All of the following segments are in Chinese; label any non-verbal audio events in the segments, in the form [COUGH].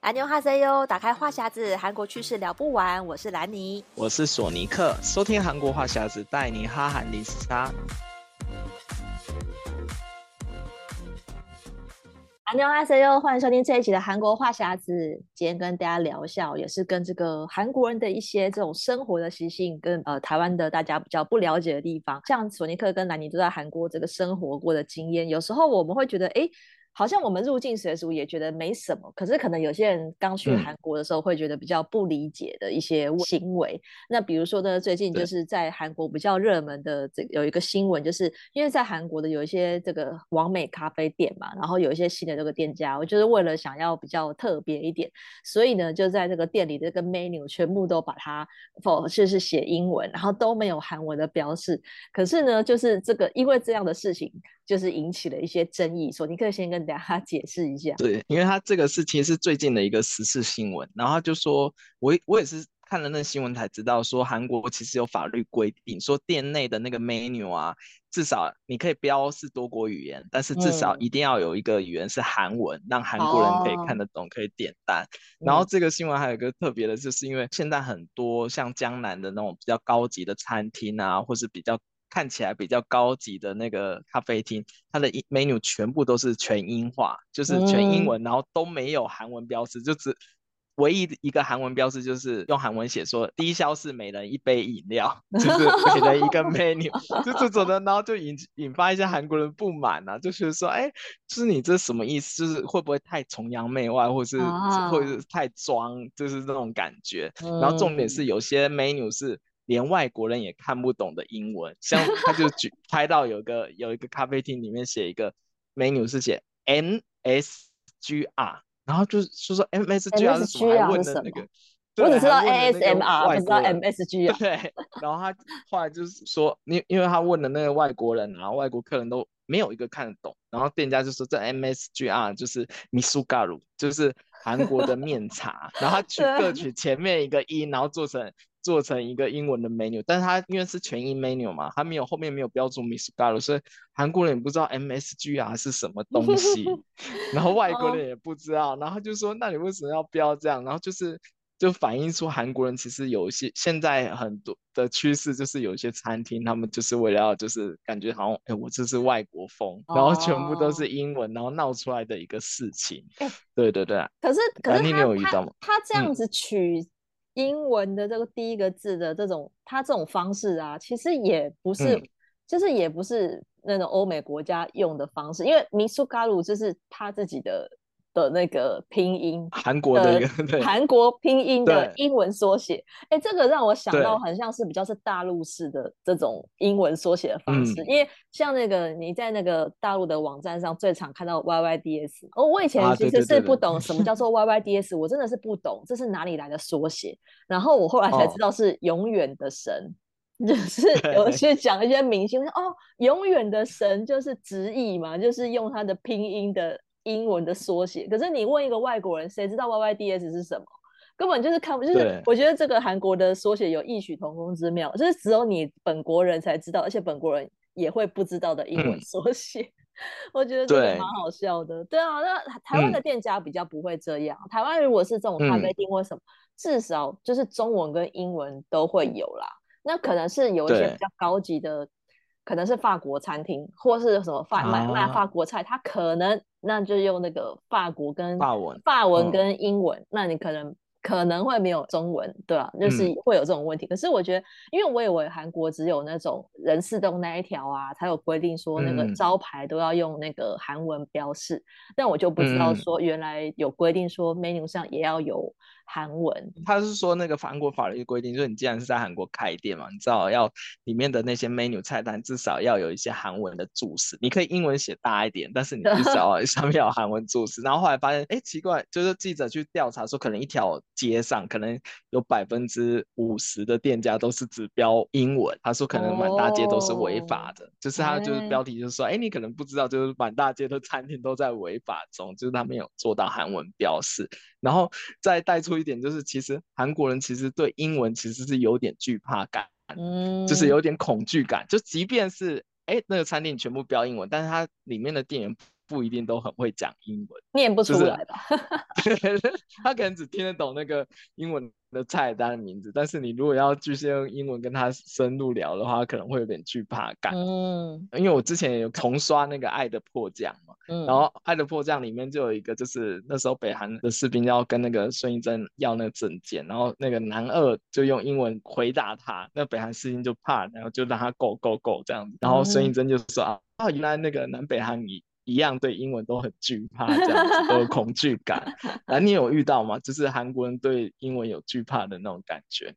安妞哈塞哟，打开话匣子，韩国趣事聊不完。我是兰妮，我是索尼克，收听韩国话匣子，带你哈韩零时差。阿妞哈塞哟，欢迎收听这一期的韩国话匣子。今天跟大家聊一下，也是跟这个韩国人的一些这种生活的习性，跟呃台湾的大家比较不了解的地方。像索尼克跟兰妮都在韩国这个生活过的经验，有时候我们会觉得，哎。好像我们入境随俗也觉得没什么，可是可能有些人刚去韩国的时候会觉得比较不理解的一些行为。嗯、那比如说呢，最近就是在韩国比较热门的这有一个新闻，就是因为在韩国的有一些这个网美咖啡店嘛，然后有一些新的这个店家，我就是为了想要比较特别一点，所以呢就在这个店里的这个 menu 全部都把它否就是写英文，然后都没有韩文的标示。可是呢，就是这个因为这样的事情。就是引起了一些争议，索尼克先跟大家 [LAUGHS] 解释一下。对，因为他这个事情是最近的一个时事新闻，然后他就说，我我也是看了那新闻才知道，说韩国其实有法律规定，说店内的那个 menu 啊，至少你可以标示多国语言，但是至少一定要有一个语言是韩文，嗯、让韩国人可以看得懂，可以点单。哦、然后这个新闻还有一个特别的，就是因为现在很多像江南的那种比较高级的餐厅啊，或是比较。看起来比较高级的那个咖啡厅，它的 menu 全部都是全英化，就是全英文，嗯、然后都没有韩文标识，就只唯一一个韩文标识就是用韩文写说低消是每人一杯饮料，[LAUGHS] 就是每人一个 menu，[LAUGHS] 就这种的，然后就引引发一些韩国人不满啊，就是说，哎，就是你这什么意思？就是会不会太崇洋媚外，或是、啊、或者是太装，就是这种感觉。嗯、然后重点是有些 menu 是。连外国人也看不懂的英文，像他就举 [LAUGHS] 拍到有个有一个咖啡厅里面写一个 menu 是写 M S G R，然后就就说 M S G R 是什么？还问的那个，我只知道 A S M R，不知道 M S G R。对，然后他后来就是说，因因为他问的那个外国人，然后外国客人都没有一个看得懂，然后店家就说这 M S G R 就是 Misugaru，就是韩国的面茶，然后他取各取前面一个音，然后做成。做成一个英文的 menu，但是它因为是全英 menu 嘛，它没有后面没有标注 Misogaru，所以韩国人也不知道 MSGR 是什么东西，[LAUGHS] 然后外国人也不知道，然后就说那你为什么要标这样？然后就是就反映出韩国人其实有一些现在很多的趋势，就是有一些餐厅他们就是为了要就是感觉好像哎、欸、我这是外国风，然后全部都是英文，然后闹出来的一个事情。对对对。可是可是他你没有遇到吗？他这样子取。嗯英文的这个第一个字的这种，它这种方式啊，其实也不是，嗯、就是也不是那种欧美国家用的方式，因为 Misogaru 就是他自己的。的那个拼音，韩国的一个 [LAUGHS] 韩国拼音的英文缩写，哎，这个让我想到很像是比较是大陆式的这种英文缩写的方式，因为像那个你在那个大陆的网站上最常看到 YYDS，哦，我以前其实是不懂什么叫做 [LAUGHS] YYDS，我真的是不懂这是哪里来的缩写，然后我后来才知道是永远的神，就是 [LAUGHS] 有些讲一些明星哦，永远的神就是直译嘛，就是用他的拼音的。英文的缩写，可是你问一个外国人，谁知道 YYDS 是什么？根本就是看不，就是我觉得这个韩国的缩写有异曲同工之妙，就是只有你本国人才知道，而且本国人也会不知道的英文缩写。嗯、我觉得这个蛮好笑的。对，对啊，那台湾的店家比较不会这样。嗯、台湾如果是这种咖啡厅或什么，嗯、至少就是中文跟英文都会有啦。那可能是有一些比较高级的。可能是法国餐厅，或是什么法卖卖法国菜，他可能那就用那个法国跟法文，法文跟英文，嗯、那你可能可能会没有中文，对吧、啊？就是会有这种问题。嗯、可是我觉得，因为我以为韩国只有那种人事洞那一条啊，才有规定说那个招牌都要用那个韩文标示，嗯、但我就不知道说原来有规定说 menu 上也要有。韩文，他是说那个韩国法律规定，就是你既然是在韩国开店嘛，你知道要里面的那些 menu 菜单至少要有一些韩文的注释。你可以英文写大一点，但是你至少 [LAUGHS] 上面有韩文注释。然后后来发现，哎，奇怪，就是记者去调查说，可能一条街上可能有百分之五十的店家都是只标英文。他说可能满大街都是违法的，哦、就是他就是标题就是说，哎，你可能不知道，就是满大街的餐厅都在违法中，就是他没有做到韩文标示。然后再带出一点，就是其实韩国人其实对英文其实是有点惧怕感，嗯，就是有点恐惧感。就即便是哎那个餐厅全部标英文，但是它里面的店员不一定都很会讲英文，念不出来吧？[LAUGHS] 就是、[LAUGHS] 他可能只听得懂那个英文的菜单的名字，但是你如果要继续用英文跟他深入聊的话，可能会有点惧怕感。嗯，因为我之前有重刷那个《爱的迫降》嘛，嗯，然后《爱的迫降》里面就有一个，就是那时候北韩的士兵要跟那个孙艺珍要那个证件，然后那个男二就用英文回答他，那北韩士兵就怕，然后就让他 go go go 这样子，然后孙艺珍就说啊，哦，原来那个南北韩一一样对英文都很惧怕，这样子都有恐惧感。[LAUGHS] 那你有遇到吗？就是韩国人对英文有惧怕的那种感觉？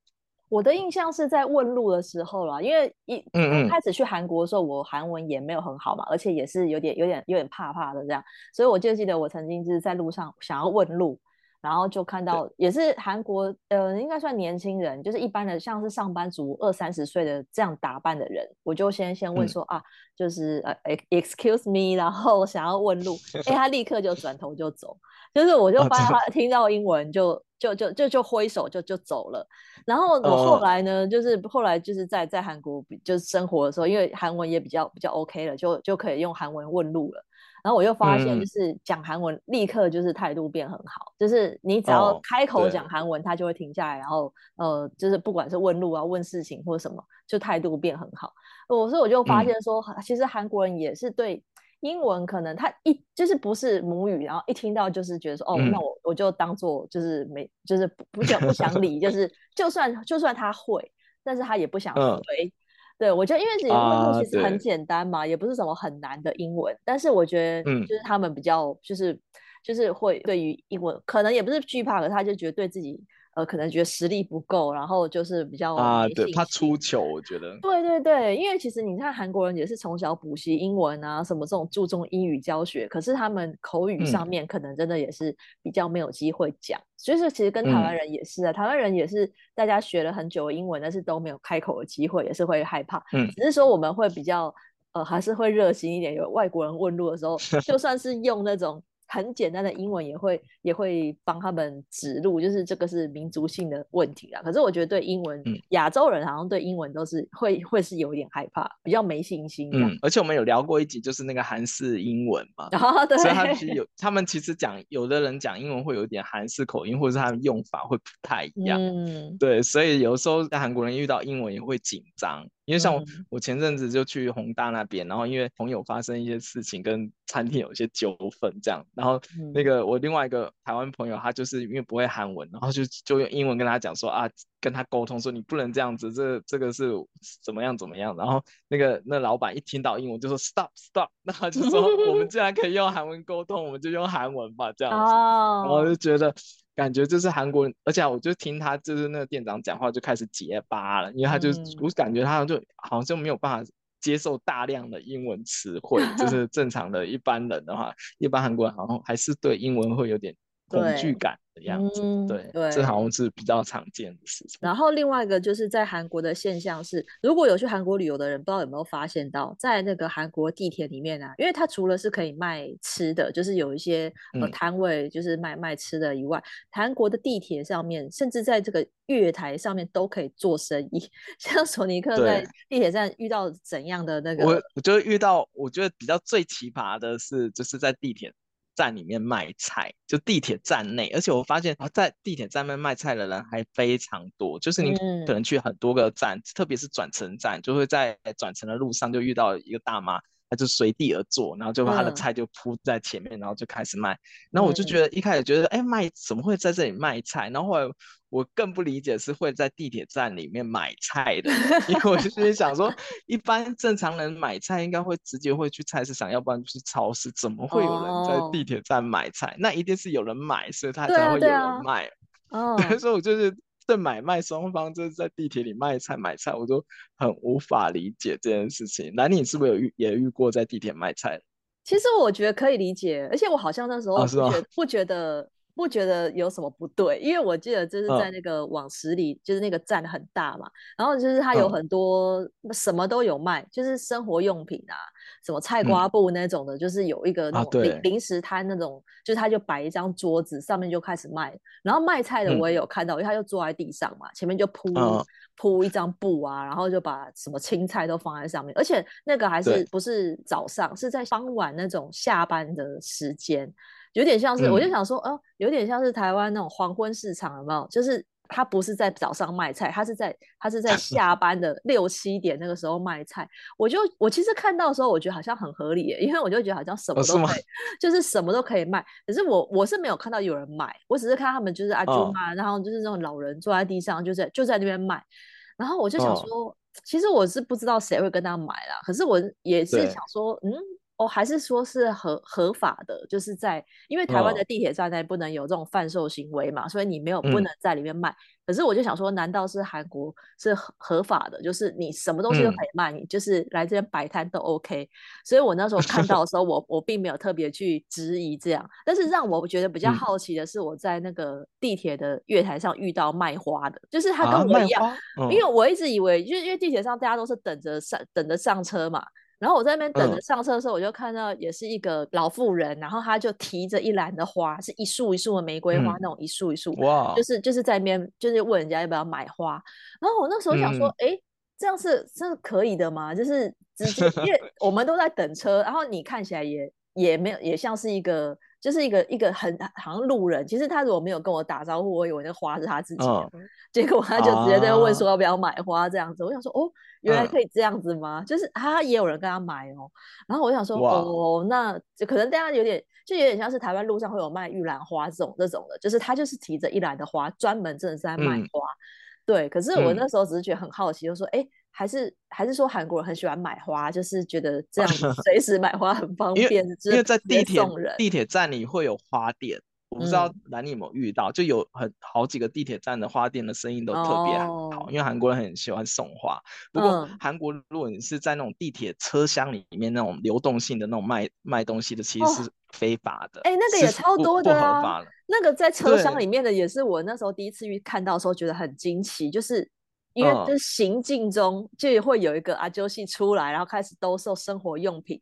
我的印象是在问路的时候啦，因为一嗯嗯开始去韩国的时候，我韩文也没有很好嘛，而且也是有点有点有点怕怕的这样，所以我就记得我曾经就是在路上想要问路。然后就看到也是韩国，呃，应该算年轻人，就是一般的，像是上班族二三十岁的这样打扮的人，我就先先问说、嗯、啊，就是呃，excuse me，然后想要问路，哎，他立刻就转头就走，就是我就发现他听到英文就、哦、就就就就挥手就就走了。然后我后来呢，哦、就是后来就是在在韩国就是生活的时候，因为韩文也比较比较 OK 了，就就可以用韩文问路了。然后我又发现，就是讲韩文，立刻就是态度变很好。嗯、就是你只要开口讲韩文，他就会停下来，然后呃，就是不管是问路啊、问事情或什么，就态度变很好。我所以我就发现说，嗯、其实韩国人也是对英文可能他一就是不是母语，然后一听到就是觉得说，哦，嗯、那我我就当做就是没就是不不想不 [LAUGHS] 想理，就是就算就算他会，但是他也不想回。嗯对，我觉得因为其实问路其实很简单嘛，啊、也不是什么很难的英文，但是我觉得就是他们比较就是、嗯、就是会对于英文可能也不是惧怕，可是他就觉得对自己。呃，可能觉得实力不够，然后就是比较啊，对，怕出糗，我觉得。对对对，因为其实你看韩国人也是从小补习英文啊，什么这种注重英语教学，可是他们口语上面可能真的也是比较没有机会讲，嗯、所以说其实跟台湾人也是啊，嗯、台湾人也是大家学了很久的英文，但是都没有开口的机会，也是会害怕。嗯，只是说我们会比较呃，还是会热心一点，有外国人问路的时候，就算是用那种。很简单的英文也会也会帮他们指路，就是这个是民族性的问题啦。可是我觉得对英文，嗯、亚洲人好像对英文都是会会是有点害怕，比较没信心。嗯，而且我们有聊过一集，就是那个韩式英文嘛，哦、对，所以他们其实有，他们其实讲有的人讲英文会有点韩式口音，或者是他们用法会不太一样。嗯，对，所以有时候在韩国人遇到英文也会紧张。因为像我，我前阵子就去宏大那边，然后因为朋友发生一些事情，跟餐厅有一些纠纷这样，然后那个我另外一个台湾朋友，他就是因为不会韩文，然后就就用英文跟他讲说啊，跟他沟通说你不能这样子，这这个是怎么样怎么样，然后那个那老板一听到英文就说 stop stop，那他就说我们 [LAUGHS] 既然可以用韩文沟通，我们就用韩文吧这样子，然后就觉得。感觉就是韩国人，而且我就听他就是那个店长讲话就开始结巴了，因为他就、嗯、我感觉他就好像就没有办法接受大量的英文词汇，就 [LAUGHS] 是正常的一般人的话，一般韩国人好像还是对英文会有点恐惧感。的样子，嗯、对对，这好像是比较常见的事情。然后另外一个就是在韩国的现象是，如果有去韩国旅游的人，不知道有没有发现到，在那个韩国地铁里面啊，因为它除了是可以卖吃的，就是有一些呃摊位，就是卖、嗯、卖吃的以外，韩国的地铁上面，甚至在这个月台上面都可以做生意。[LAUGHS] 像索尼克在地铁站遇到怎样的那个？我我就遇到，我觉得比较最奇葩的是，就是在地铁。站里面卖菜，就地铁站内，而且我发现啊，在地铁站内卖菜的人还非常多。就是你可能去很多个站，嗯、特别是转乘站，就会在转乘的路上就遇到一个大妈，她就随地而坐，然后就把她的菜就铺在前面，嗯、然后就开始卖。然后我就觉得一开始觉得，哎、嗯，卖怎么会在这里卖菜？然后后来。我更不理解是会在地铁站里面买菜的，因为我就 [LAUGHS] 是想说，一般正常人买菜应该会直接会去菜市场，要不然就是超市，怎么会有人在地铁站买菜？Oh. 那一定是有人买，所以他才会有人卖。哦，[LAUGHS] 所以我就是对买卖双方就是在地铁里卖菜买菜，我都很无法理解这件事情。那你是不是有遇也遇过在地铁卖菜？其实我觉得可以理解，而且我好像那时候不觉得、oh, 不觉得。不觉得有什么不对，因为我记得就是在那个往十里，嗯、就是那个站很大嘛，然后就是它有很多什么都有卖，嗯、就是生活用品啊，什么菜瓜布那种的，嗯、就是有一个那种零零食摊那种，就是他就摆一张桌子，上面就开始卖。然后卖菜的我也有看到，嗯、因为他就坐在地上嘛，前面就铺铺、嗯、一张布啊，然后就把什么青菜都放在上面，而且那个还是不是早上，是在傍晚那种下班的时间，有点像是，嗯、我就想说，哦、呃，有点像是台湾那种黄昏市场，有没有？就是。他不是在早上卖菜，他是在他是在 [LAUGHS] 下班的六七点那个时候卖菜。我就我其实看到的时候，我觉得好像很合理耶，因为我就觉得好像什么都可以，哦、就是什么都可以卖。可是我我是没有看到有人买，我只是看他们就是阿舅妈，然后就是那种老人坐在地上，就在就在那边卖。然后我就想说，哦、其实我是不知道谁会跟他买啦。可是我也是想说，嗯。哦，还是说是合合法的，就是在因为台湾的地铁站内不能有这种贩售行为嘛，哦、所以你没有不能在里面卖。嗯、可是我就想说，难道是韩国是合合法的？就是你什么东西都可以卖，嗯、你就是来这边摆摊都 OK。所以我那时候看到的时候，我 [LAUGHS] 我并没有特别去质疑这样。但是让我觉得比较好奇的是，我在那个地铁的月台上遇到卖花的，就是他跟我一样，因为我一直以为，就是因为地铁上大家都是等着上等着上车嘛。然后我在那边等着上车的时候，我就看到也是一个老妇人，嗯、然后她就提着一篮的花，是一束一束的玫瑰花，嗯、那种一束一束，哇，就是就是在那边就是问人家要不要买花。然后我那时候想说，哎、嗯，这样是这是可以的吗？就是直接，因为 [LAUGHS] 我们都在等车，然后你看起来也也没有，也像是一个。就是一个一个很好像路人，其实他如果没有跟我打招呼，我以为那花是他自己的，哦、结果他就直接在问说要不要买花这样子。哦、我想说哦，原来可以这样子吗？嗯、就是他也有人跟他买哦。然后我想说哦，那就可能大家有点就有点像是台湾路上会有卖玉兰花这种这种的，就是他就是提着一篮的花，专门真的是在卖花。嗯、对，可是我那时候只是觉得很好奇，就说哎。嗯还是还是说韩国人很喜欢买花，就是觉得这样 [LAUGHS] 随时买花很方便。因为，因为在地铁地铁站里会有花店，我不知道兰你有没有遇到，嗯、就有很好几个地铁站的花店的生意都特别好，哦、因为韩国人很喜欢送花。不过韩国如果你是在那种地铁车厢里面那种流动性的那种卖卖东西的，其实是非法的。哎、哦，那个也超多的啊，那个在车厢里面的也是我那时候第一次遇看到的时候觉得很惊奇，就是。因为就是行进中就会有一个阿揪系出来，然后开始兜售生活用品，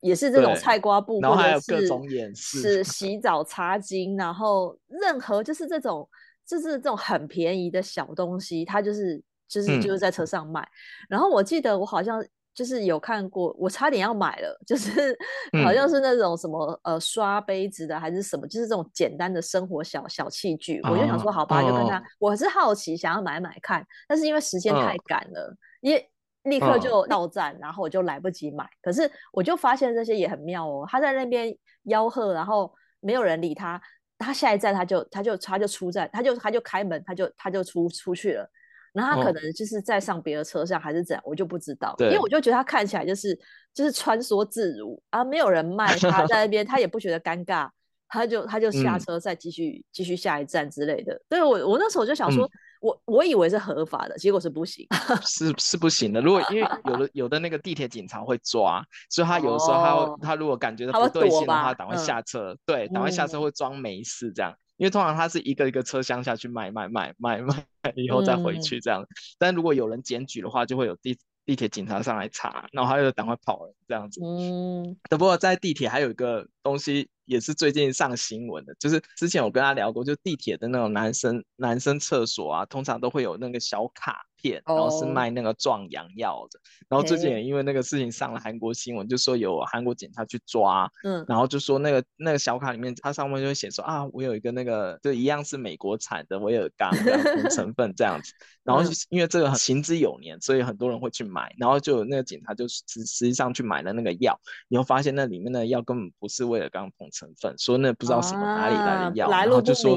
也是这种菜瓜布，或者是是洗澡擦巾，然后任何就是这种就是这种很便宜的小东西，它就是就是就是在车上卖。嗯、然后我记得我好像。就是有看过，我差点要买了，就是好像是那种什么、嗯、呃刷杯子的还是什么，就是这种简单的生活小小器具，哦、我就想说好吧，就跟他，哦、我是好奇想要买买看，但是因为时间太赶了，因为、哦、立刻就到站，然后我就来不及买。可是我就发现这些也很妙哦，他在那边吆喝，然后没有人理他，他下一站他就他就他就出站，他就他就开门，他就他就出出去了。然后他可能就是在上别的车上还是怎样，我就不知道。对因为我就觉得他看起来就是就是穿梭自如啊，没有人 [LAUGHS] 卖他在那边，他也不觉得尴尬，他就他就下车再继续、嗯、继续下一站之类的。对我我那时候就想说，嗯、我我以为是合法的，结果是不行，[LAUGHS] 是是不行的。如果因为有的有的那个地铁警察会抓，所以他有的时候他、哦、他如果感觉到不对劲的话，赶快下车，嗯、对，赶快下车会装没事这样。因为通常他是一个一个车厢下去卖卖卖卖卖，以后再回去这样。嗯、但如果有人检举的话，就会有地地铁警察上来查，然后他就赶快跑了这样子。嗯。不过在地铁还有一个东西也是最近上新闻的，就是之前我跟他聊过，就地铁的那种男生男生厕所啊，通常都会有那个小卡。然后是卖那个壮阳药的，然后最近也因为那个事情上了韩国新闻，就说有韩国警察去抓，嗯，然后就说那个那个小卡里面，它上面就会写说啊，我有一个那个就一样是美国产的威尔刚 [LAUGHS] 成分这样子，然后因为这个行之有年，所以很多人会去买，然后就有那个警察就实实际上去买了那个药，你会发现那里面的药根本不是威尔刚同成分，说那不知道什么哪里来的药，然后就说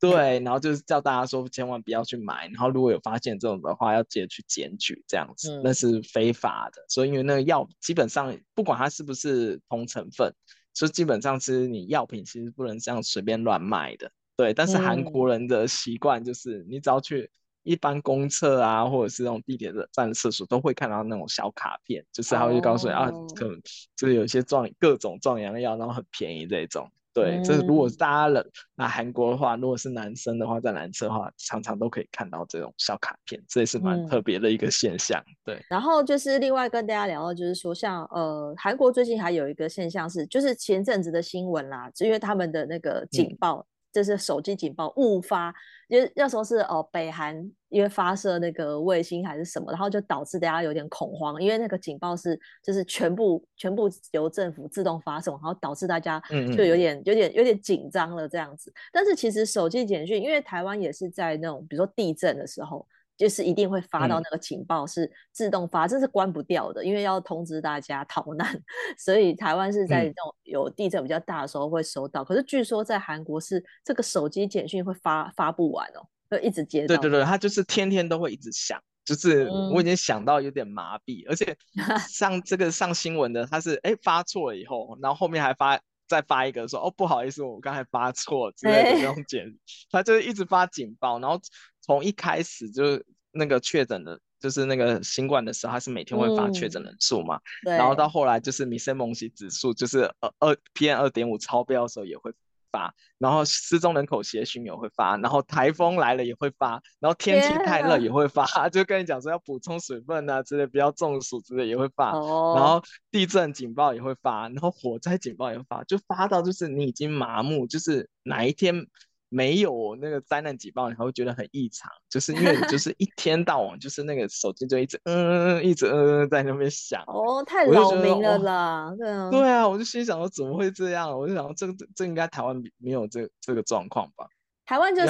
对，然后就是叫大家说千万不要去买，然后如果有发现这种的。话要直接去检举这样子，那是非法的。嗯、所以因为那个药基本上不管它是不是同成分，所以基本上是你药品其实不能这样随便乱卖的。对，但是韩国人的习惯就是，你只要去一般公厕啊，或者是那种地铁的站的厕所，都会看到那种小卡片，就是他会告诉你、哦、啊，可能就是有些壮各种壮阳药，然后很便宜这种。对，这如果大家冷那韩国的话，如果是男生的话，在男生的话，常常都可以看到这种小卡片，这也是蛮特别的一个现象。嗯、对。然后就是另外跟大家聊到，就是说像呃韩国最近还有一个现象是，就是前阵子的新闻啦，因为他们的那个警报。嗯就是手机警报误发，因为那时候是哦北韩因为发射那个卫星还是什么，然后就导致大家有点恐慌，因为那个警报是就是全部全部由政府自动发送，然后导致大家就有点有点有点紧张了这样子。但是其实手机简讯，因为台湾也是在那种比如说地震的时候。就是一定会发到那个警报，是自动发，这是关不掉的，因为要通知大家逃难，[LAUGHS] 所以台湾是在那种有地震比较大的时候会收到。可是据说在韩国是这个手机简讯会发发不完哦，会一直接到。对对对，他就是天天都会一直想，就是我已经想到有点麻痹，而且 [LAUGHS] 上这个上新闻的，他是哎发错了以后，然后后面还发再发一个说哦不好意思，我刚才发错之类的那种简，他就是一直发警报，然后。从一开始就那个确诊的，就是那个新冠的时候，他是每天会发确诊人数嘛，嗯、然后到后来就是米森蒙西指数，就是二二 PM 二点五超标的时候也会发，然后失踪人口协寻也会发，然后台风来了也会发，然后天气太热也会发，啊、[LAUGHS] 就跟你讲说要补充水分啊之类，不要中暑之类也会发，哦、然后地震警报也会发，然后火灾警报也会发，就发到就是你已经麻木，就是哪一天。没有那个灾难警报，你还会觉得很异常，就是因为就是一天到晚就是那个手机就一直嗯嗯，一直嗯在那边响。哦，太扰民了啦，对啊。对啊，我就心想说怎么会这样？我就想说这个这这应该台湾没有这这个状况吧。台湾就是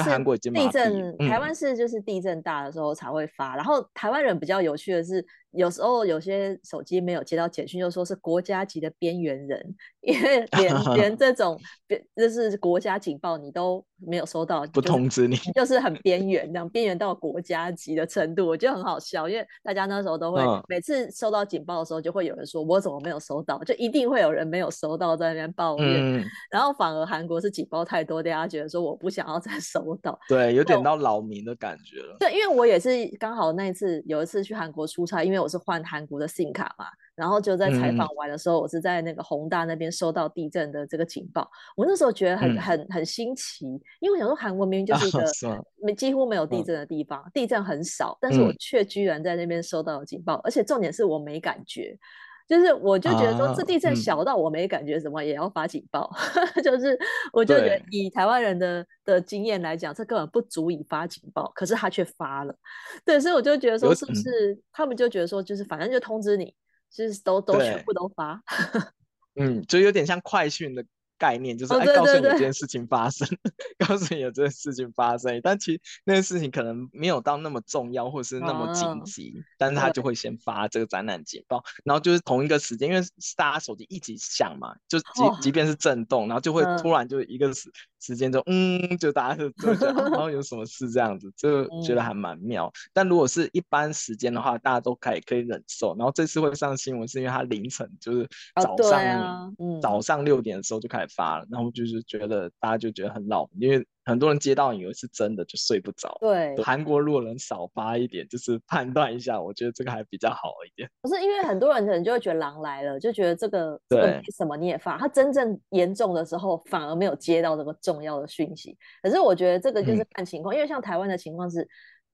地震，台湾是就是地震大的时候才会发。嗯、然后台湾人比较有趣的是，有时候有些手机没有接到简讯，就说是国家级的边缘人，因为 [LAUGHS] 连连这种就是国家警报你都没有收到，不通知你，就是很边缘，这样边缘到国家级的程度，我觉得很好笑。因为大家那时候都会每次收到警报的时候，就会有人说我怎么没有收到，就一定会有人没有收到在那边抱怨。嗯、然后反而韩国是警报太多，大家觉得说我不想要再 [LAUGHS] 收到，对，有点到扰民的感觉了。对，因为我也是刚好那一次有一次去韩国出差，因为我是换韩国的 SIM 卡嘛，然后就在采访完的时候，嗯、我是在那个宏大那边收到地震的这个警报。我那时候觉得很、嗯、很很新奇，因为我想说韩国明明就是一个 [LAUGHS] 没、啊、几乎没有地震的地方，嗯、地震很少，但是我却居然在那边收到了警报，嗯、而且重点是我没感觉。就是我就觉得说，这地震小到我没感觉，什么也要发警报。啊嗯、就是我就觉得以台湾人的的经验来讲，这根本不足以发警报，可是他却发了。对，所以我就觉得说，是不是他们就觉得说，就是反正就通知你，就是都都全部都发。[LAUGHS] 嗯，就有点像快讯的。概念就是哎，告诉你这件 [LAUGHS] 事情发生，[LAUGHS] 告诉你有这件事情发生，但其实那件事情可能没有到那么重要，或是那么紧急，啊、但是他就会先发这个展览警报，然后就是同一个时间，因为大家手机一起响嘛，就即即便是震动，然后就 [LAUGHS] 会突然就一个时时间就嗯，就大家就就觉得然后有什么事这样子，就 [LAUGHS] 觉得还蛮妙。嗯、但如果是一般时间的话，大家都可以可以忍受。然后这次会上新闻，是因为他凌晨就是早上、啊嗯、早上六点的时候就开始。发了，然后就是觉得大家就觉得很老，因为很多人接到以为是真的，就睡不着。对，韩国如果能少发一点，就是判断一下，我觉得这个还比较好一点。不是因为很多人可能就会觉得狼来了，就觉得这个对这个没什么你也发，他真正严重的时候反而没有接到这个重要的讯息。可是我觉得这个就是看情况，嗯、因为像台湾的情况是，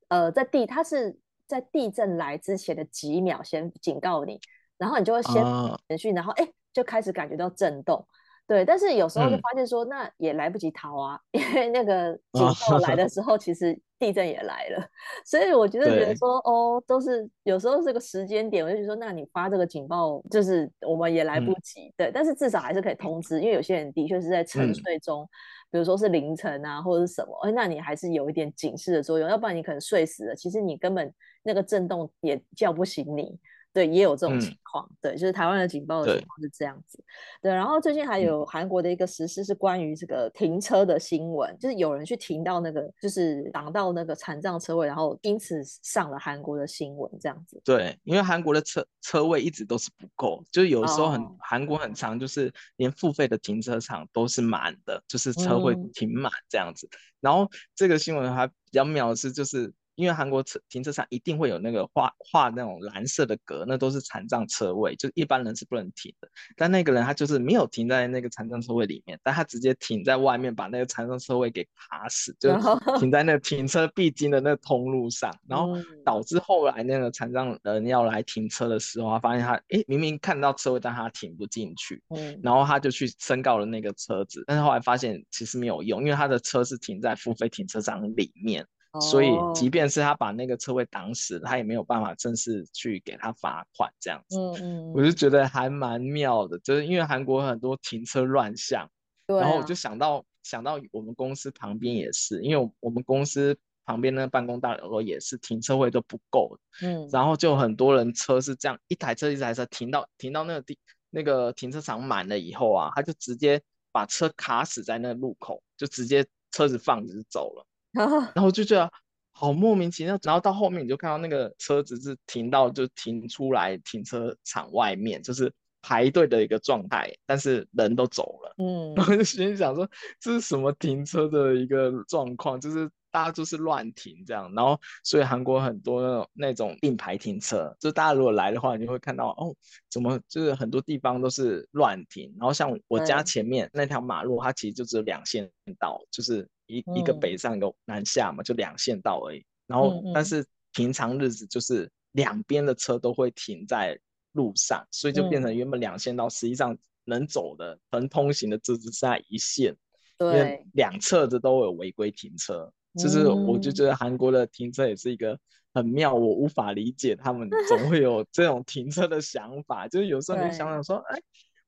呃，在地它是在地震来之前的几秒先警告你，然后你就会先程序，啊、然后哎就开始感觉到震动。对，但是有时候就发现说，嗯、那也来不及逃啊，[LAUGHS] 因为那个 [LAUGHS] 警报来的。[LAUGHS] 时候，其实地震也来了，所以我觉得觉得说，哦，都是有时候这个时间点，我就觉得说，那你发这个警报，就是我们也来不及，嗯、对，但是至少还是可以通知，因为有些人的确是在沉睡中，嗯、比如说是凌晨啊，或者是什么，哎，那你还是有一点警示的作用，要不然你可能睡死了，其实你根本那个震动也叫不醒你。对，也有这种情况。嗯、对，就是台湾的警报的情况是这样子。对，对，然后最近还有韩国的一个实施是关于这个停车的新闻，嗯、就是有人去停到那个，就是挡到那个残障车位，然后因此上了韩国的新闻这样子。对，因为韩国的车车位一直都是不够，就是有时候很、哦、韩国很长，就是连付费的停车场都是满的，就是车位停满这样子。嗯、然后这个新闻还比较妙的是，就是。因为韩国车停车场一定会有那个画画那种蓝色的格，那都是残障车位，就一般人是不能停的。但那个人他就是没有停在那个残障车位里面，但他直接停在外面，把那个残障车位给卡死，就 [LAUGHS] 停在那个停车必经的那个通路上，然后导致后来那个残障人要来停车的时候，他发现他哎明明看到车位，但他停不进去，然后他就去申告了那个车子，但是后来发现其实没有用，因为他的车是停在付费停车场里面。所以，即便是他把那个车位挡死，他也没有办法正式去给他罚款这样子。嗯。嗯，我就觉得还蛮妙的，就是因为韩国很多停车乱象，然后我就。想到想到我们公司旁边也是，因为我们公司旁边那个办公大楼也是停车位都不够，嗯，然后就很多人车是这样一台车一台车停到停到那个地那个停车场满了以后啊，他就直接把车卡死在那个路口，就直接车子放着就走了。然后就觉得好莫名其妙，然后到后面你就看到那个车子是停到就停出来停车场外面，就是排队的一个状态，但是人都走了。嗯，[LAUGHS] 然后就心里想说这是什么停车的一个状况，就是大家就是乱停这样。然后所以韩国很多那种那种并排停车，就大家如果来的话，你就会看到哦，怎么就是很多地方都是乱停。然后像我家前面那条马路，它其实就只有两线道，就是。一一个北上一个南下嘛，就两线道而已。然后，但是平常日子就是两边的车都会停在路上，所以就变成原本两线道，实际上能走的、能通行的只剩下一线。对，因为两侧的都有违规停车，就是我就觉得韩国的停车也是一个很妙，我无法理解他们总会有这种停车的想法。就是有时候你想想说，哎。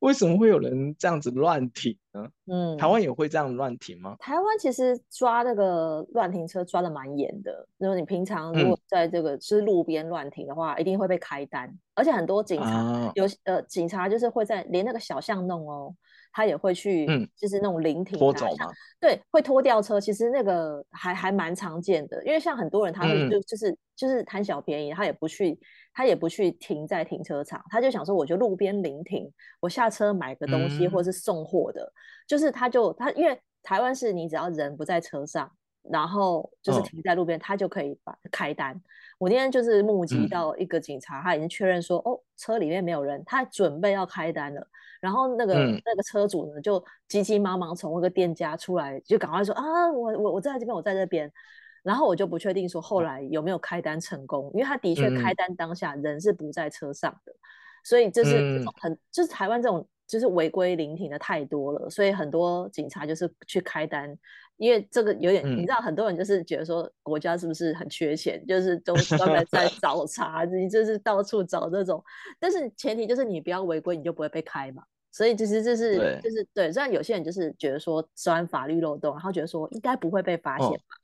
为什么会有人这样子乱停呢？嗯，台湾也会这样乱停吗？台湾其实抓那个乱停车抓的蛮严的。如果你平常如果在这个是路边乱停的话，嗯，一定会被开单。而且很多警察，啊，有呃警察就是会在连那个小巷弄哦。他也会去，就是那种临停拖走嘛，对，会拖吊车。其实那个还还蛮常见的，因为像很多人他会就就是、嗯、就是贪小便宜，他也不去，他也不去停在停车场，他就想说，我就路边临停，我下车买个东西或是送货的，嗯、就是他就他因为台湾是你只要人不在车上，然后就是停在路边，哦、他就可以把开单。我那天就是目击到一个警察，嗯、他已经确认说，哦，车里面没有人，他准备要开单了。然后那个、嗯、那个车主呢，就急急忙忙从那个店家出来，就赶快说啊，我我我在这边，我在这边。然后我就不确定说后来有没有开单成功，因为他的确开单当下人是不在车上的，嗯、所以就是这种很就是台湾这种就是违规临停的太多了，所以很多警察就是去开单，因为这个有点、嗯、你知道很多人就是觉得说国家是不是很缺钱，就是都专门在 [LAUGHS] 找茬，你就是到处找这种，但是前提就是你不要违规，你就不会被开嘛。所以其实这是就是对，虽然有些人就是觉得说钻法律漏洞，然后觉得说应该不会被发现嘛，哦、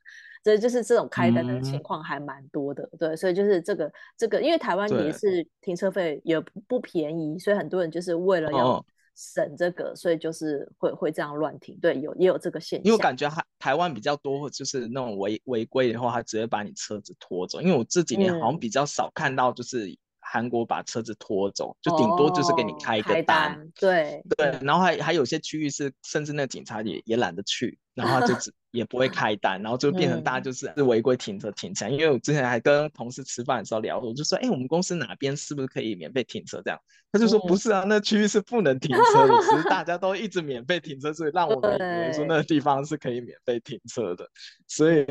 所以就是这种开单的情况还蛮多的，嗯、对，所以就是这个这个，因为台湾也是停车费也不便宜，所以很多人就是为了要省这个，哦、所以就是会会这样乱停，对，有也有这个现象。因为我感觉台台湾比较多，就是那种违违规的话，他直接把你车子拖走。因为我这几年好像比较少看到，就是。韩国把车子拖走，就顶多就是给你开一个单，哦、单对对，然后还还有些区域是，甚至那警察也也懒得去。然后就 [LAUGHS] 只也不会开单，然后就变成大家就是是违规停车停起来。因为我之前还跟同事吃饭的时候聊，我就说，哎，我们公司哪边是不是可以免费停车？这样，他就说不是啊，那区域是不能停车的，只是大家都一直免费停车，所以让我们以为说那个地方是可以免费停车的。所以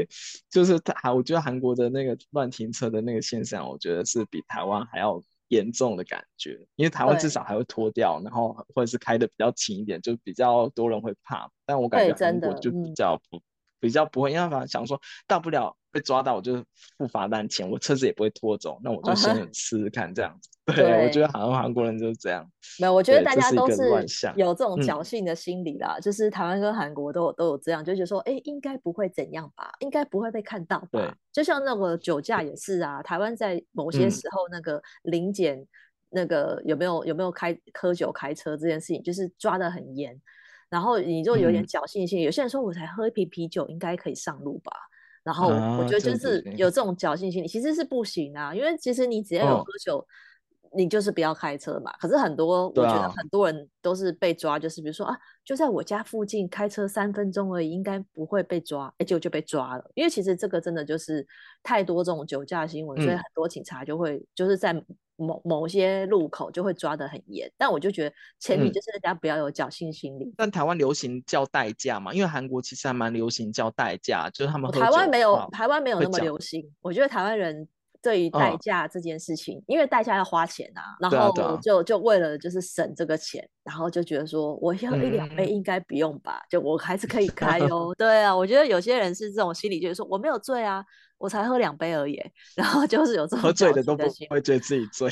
就是他，我觉得韩国的那个乱停车的那个现象，我觉得是比台湾还要。严重的感觉，因为台湾至少还会拖掉，然后或者是开的比较轻一点，就比较多人会怕。但我感觉韩国就比较不、嗯、比较不会，因为反正想说大不了被抓到，我就付罚单钱，我车子也不会拖走，那我就先 [LAUGHS] 试试看这样子。对，对我觉得好像韩国人就是这样。没有，我觉得大家都是有这种侥幸的心理啦。嗯、就是台湾跟韩国都有都有这样，就觉得说，哎，应该不会怎样吧？应该不会被看到吧？对，就像那个酒驾也是啊。台湾在某些时候那个临检，那个有没有有没有开喝酒开车这件事情，就是抓的很严。然后你就有点侥幸心，嗯、有些人说我才喝一瓶啤酒，应该可以上路吧？然后我觉得就是有这种侥幸心理，其实是不行啊。因为其实你只要有喝酒。你就是不要开车嘛。可是很多，我觉得很多人都是被抓，就是比如说啊，就在我家附近开车三分钟而已，应该不会被抓，哎，就就被抓了。因为其实这个真的就是太多这种酒驾新闻，所以很多警察就会就是在某某些路口就会抓得很严。但我就觉得前提就是大家不要有侥幸心理。嗯、但台湾流行叫代驾嘛，因为韩国其实还蛮流行叫代驾，就是他们台湾没有台湾没有那么流行。我觉得台湾人。对于代驾这件事情，哦、因为代驾要花钱啊，然后就就为了就是省这个钱，然后就觉得说我要一两杯应该不用吧，嗯、就我还是可以开 [LAUGHS] 哦。对啊，我觉得有些人是这种心理，就是说我没有醉啊。我才喝两杯而已，然后就是有这种喝醉的都不会觉得自己醉。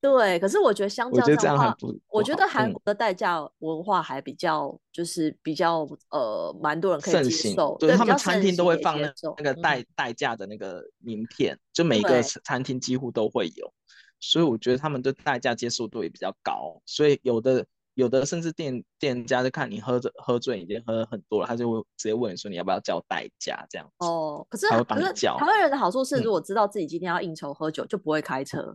对，可是我觉得 [LAUGHS] 相较的话，我觉得韩国的代驾文化还比较就是比较呃，蛮多人可以接受。对，他们餐厅都会放那那个代代驾的那个名片，就每个餐厅几乎都会有，所以我觉得他们对代驾接受度也比较高，所以有的。有的甚至店店家就看你喝着喝醉，已经喝了很多了，他就会直接问你说你要不要叫代驾这样子。哦，可是他会帮你叫。台湾人的好处是，如果知道自己今天要应酬喝酒，嗯、就不会开车，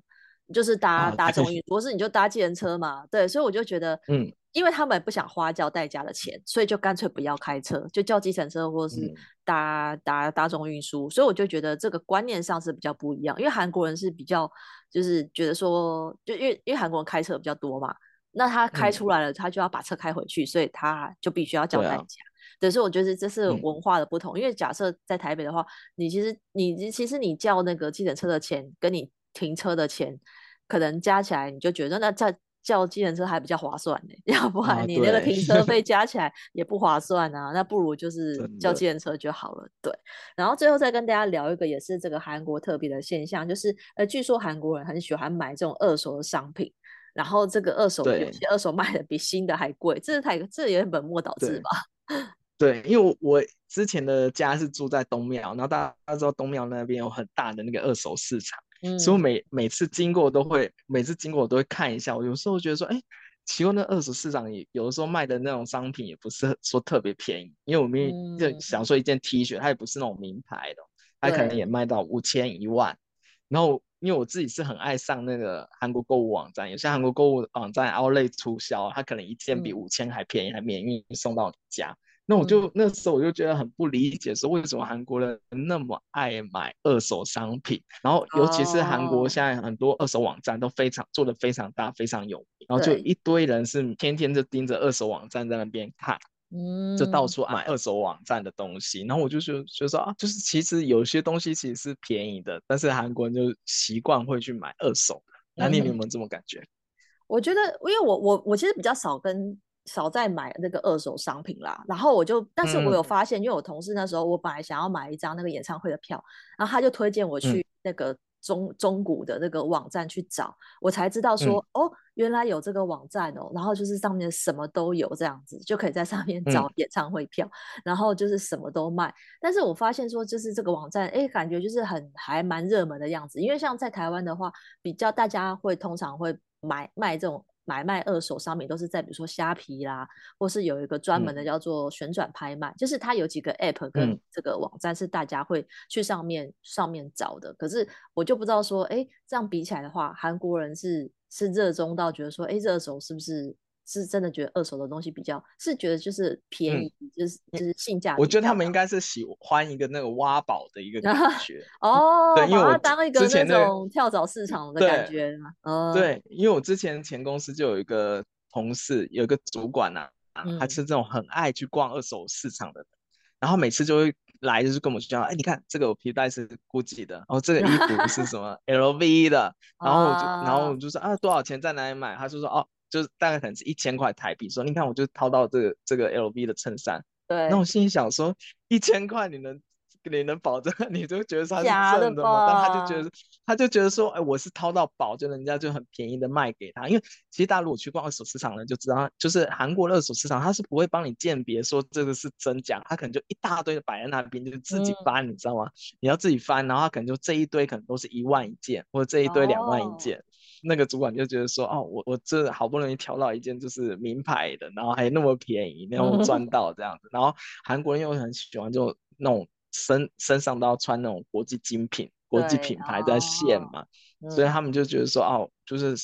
就是搭搭中运输，不是你就搭计程车嘛。对，所以我就觉得，嗯，因为他们不想花叫代驾的钱，所以就干脆不要开车，就叫计程车或是搭、嗯、搭大众运输。所以我就觉得这个观念上是比较不一样，因为韩国人是比较就是觉得说，就因为因为韩国人开车比较多嘛。那他开出来了，嗯、他就要把车开回去，所以他就必须要叫代驾。对，所以我觉得这是文化的不同。嗯、因为假设在台北的话，你其实你其实你叫那个计程车的钱，跟你停车的钱，可能加起来你就觉得那叫叫计程车还比较划算呢。[LAUGHS] 要不然你那个停车费 [LAUGHS] 加起来也不划算啊。那不如就是叫计程车就好了。对。然后最后再跟大家聊一个，也是这个韩国特别的现象，就是呃，据说韩国人很喜欢买这种二手的商品。然后这个二手有些二手卖的比新的还贵，这是太这有点本末倒置吧？[LAUGHS] 对，因为我之前的家是住在东庙，然后大家知道东庙那边有很大的那个二手市场，嗯、所以我每每次经过都会，每次经过我都会看一下。我有时候觉得说，哎，奇怪，那二手市场也有的时候卖的那种商品也不是说特别便宜，因为我们就想说一件 T 恤，它也不是那种名牌的，它可能也卖到五千一万，然后。因为我自己是很爱上那个韩国购物网站，有些韩国购物网站 Outlet 促销，它可能一件比五千还便宜，嗯、还免运送到你家。那我就、嗯、那时候我就觉得很不理解，说为什么韩国人那么爱买二手商品？然后尤其是韩国现在很多二手网站都非常做得非常大，非常有名，然后就一堆人是天天就盯着二手网站在那边看。嗯，就到处买二手网站的东西，然后我就觉得就说啊，就是其实有些东西其实是便宜的，但是韩国人就习惯会去买二手。那你有没有这么感觉？我觉得，因为我我我其实比较少跟少在买那个二手商品啦，然后我就，但是我有发现，嗯、因为我同事那时候我本来想要买一张那个演唱会的票，然后他就推荐我去那个。嗯中中古的那个网站去找，我才知道说、嗯、哦，原来有这个网站哦，然后就是上面什么都有这样子，就可以在上面 [LAUGHS] 找演唱会票，嗯、然后就是什么都卖。但是我发现说，就是这个网站，哎，感觉就是很还蛮热门的样子，因为像在台湾的话，比较大家会通常会买卖这种。买卖二手商品都是在比如说虾皮啦，或是有一个专门的叫做旋转拍卖，嗯、就是它有几个 app 跟这个网站是大家会去上面上面找的。可是我就不知道说，哎，这样比起来的话，韩国人是是热衷到觉得说，哎，这二手是不是？是真的觉得二手的东西比较是觉得就是便宜，嗯、就是就是性价比。我觉得他们应该是喜欢一个那个挖宝的一个感 [LAUGHS] 觉 [LAUGHS] 哦，对，因为我当一个那种跳蚤市场的感觉嘛。对，哦、对，因为我之前前公司就有一个同事，有一个主管呐、啊，嗯、他是这种很爱去逛二手市场的，然后每次就会来就是跟我们讲，哎，你看这个皮带是 GUCCI 的，然后这个衣服是什么 [LAUGHS] LV 的，然后我就然后我就说啊多少钱在哪里买？他就说哦。就是大概可能是一千块台币，说你看我就掏到这个这个 LV 的衬衫，对，那我心里想说一千块你能你能保证 [LAUGHS] 你就觉得它是真的吗？但他就觉得他就觉得说，哎，我是掏到宝，就人家就很便宜的卖给他，因为其实大家如果去逛二手市场呢，就知道，就是韩国的二手市场他是不会帮你鉴别说这个是真假，他可能就一大堆的摆在那边，就自己翻，嗯、你知道吗？你要自己翻，然后他可能就这一堆可能都是一万一件，或者这一堆两万一件。哦那个主管就觉得说，哦，我我这好不容易挑到一件就是名牌的，然后还那么便宜，那种 [LAUGHS] 赚到这样子。然后韩国人又很喜欢就那种身身上都要穿那种国际精品、国际品牌在线嘛，所以他们就觉得说，哦，就是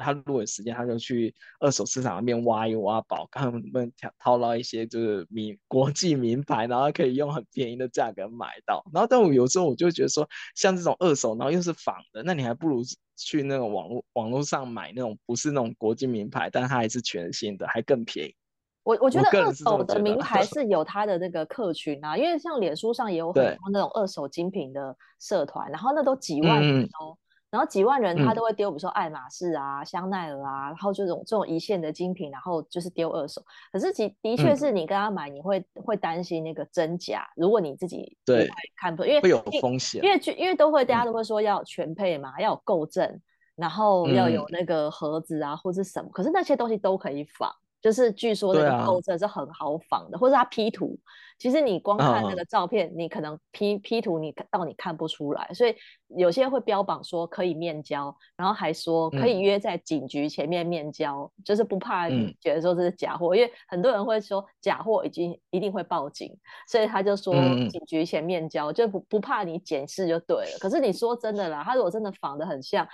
他如果有时间，他就去二手市场那边挖一挖宝，看能不能淘淘到一些就是名国际名牌，然后可以用很便宜的价格买到。然后，但我有时候我就觉得说，像这种二手，然后又是仿的，那你还不如去那种网络网络上买那种不是那种国际名牌，但它还是全新的，还更便宜。我我觉得二手的名牌 [LAUGHS] 是有它的那个客群啊，因为像脸书上也有很多那种二手精品的社团，然后那都几万人哦。嗯然后几万人他都会丢，比如说爱马仕啊、香奈儿啊，然后这种这种一线的精品，然后就是丢二手。可是其的确是你跟他买，你会会担心那个真假。如果你自己对看不，因为会有风险，因为因为都会大家都会说要全配嘛，要有购证，然后要有那个盒子啊或者什么。可是那些东西都可以仿。就是据说那个后者是很好仿的，啊、或者他 P 图，其实你光看那个照片，哦、你可能 P P 图你到你看不出来，所以有些会标榜说可以面交，然后还说可以约在警局前面面交，嗯、就是不怕你觉得说这是假货，嗯、因为很多人会说假货已经一定会报警，所以他就说警局前面交，嗯、就不不怕你检视就对了。可是你说真的啦，他如果真的仿的很像。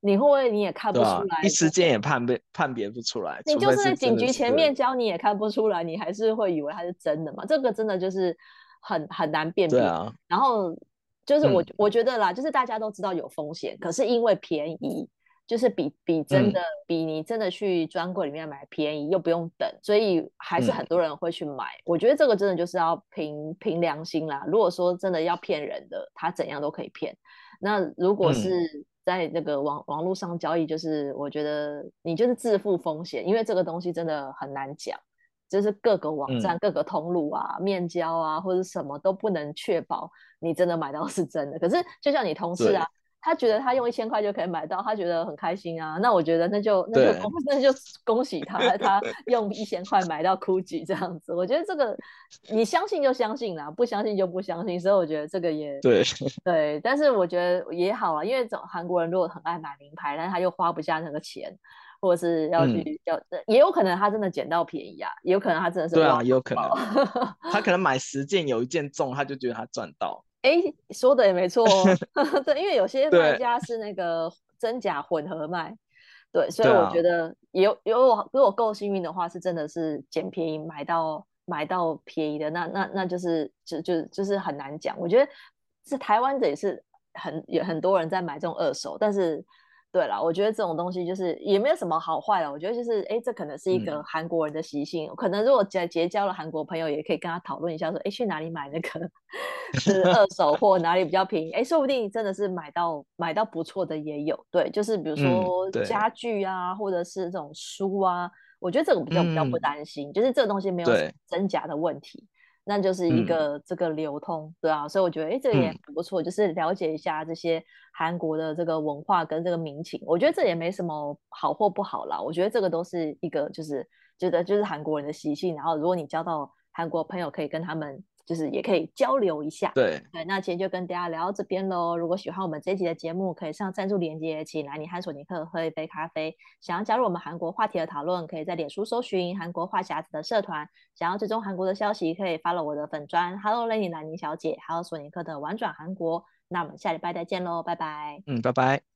你会不会你也看不出来？啊、一时间也判别判别不出来。你就是在警局前面教，你也看不出来，你还是会以为它是真的嘛？这个真的就是很很难辨别。啊、然后就是我、嗯、我觉得啦，就是大家都知道有风险，可是因为便宜，就是比比真的、嗯、比你真的去专柜里面买便宜又不用等，所以还是很多人会去买。嗯、我觉得这个真的就是要凭凭良心啦。如果说真的要骗人的，他怎样都可以骗。那如果是、嗯在那个网网络上交易，就是我觉得你就是自负风险，因为这个东西真的很难讲，就是各个网站、嗯、各个通路啊、面交啊或者什么都不能确保你真的买到是真的。可是就像你同事啊。他觉得他用一千块就可以买到，他觉得很开心啊。那我觉得那就那就恭那就恭喜他，[LAUGHS] 他用一千块买到 GUCCI 这样子。我觉得这个你相信就相信啦，不相信就不相信。所以我觉得这个也对 [LAUGHS] 对，但是我觉得也好啊，因为韩国人如果很爱买名牌，但是他又花不下那个钱，或者是要去、嗯、要，也有可能他真的捡到便宜啊，也有可能他真的是对啊，也有可能 [LAUGHS] 他可能买十件有一件中，他就觉得他赚到。哎，说的也没错哦 [LAUGHS] [LAUGHS] 对，因为有些卖家是那个真假混合卖，对，对，所以我觉得有有我如果够幸运的话，是真的是捡便宜买到买到便宜的，那那那就是就就就是很难讲。我觉得是台湾的也是很有很多人在买这种二手，但是。对了，我觉得这种东西就是也没有什么好坏了。我觉得就是，哎，这可能是一个韩国人的习性。嗯、可能如果结结交了韩国朋友，也可以跟他讨论一下，说，哎，去哪里买那个是二手货，哪里比较便宜？哎，说不定真的是买到买到不错的也有。对，就是比如说家具啊，嗯、或者是这种书啊，我觉得这个比较比较不担心，嗯、就是这个东西没有真假的问题。那就是一个这个流通，嗯、对啊，所以我觉得，哎，这个也很不错，嗯、就是了解一下这些韩国的这个文化跟这个民情，我觉得这也没什么好或不好啦，我觉得这个都是一个，就是觉得就是韩国人的习性，然后如果你交到韩国朋友，可以跟他们。就是也可以交流一下，对对，那今天就跟大家聊到这边喽。如果喜欢我们这一集的节目，可以上赞助连接，请兰妮和索尼克喝一杯咖啡。想要加入我们韩国话题的讨论，可以在脸书搜寻韩国话匣子的社团。想要追踪韩国的消息，可以 follow 我的粉专，Hello Lenny 兰妮小姐，还有索尼克的玩转韩国。那我们下礼拜再见喽，拜拜。嗯，拜拜。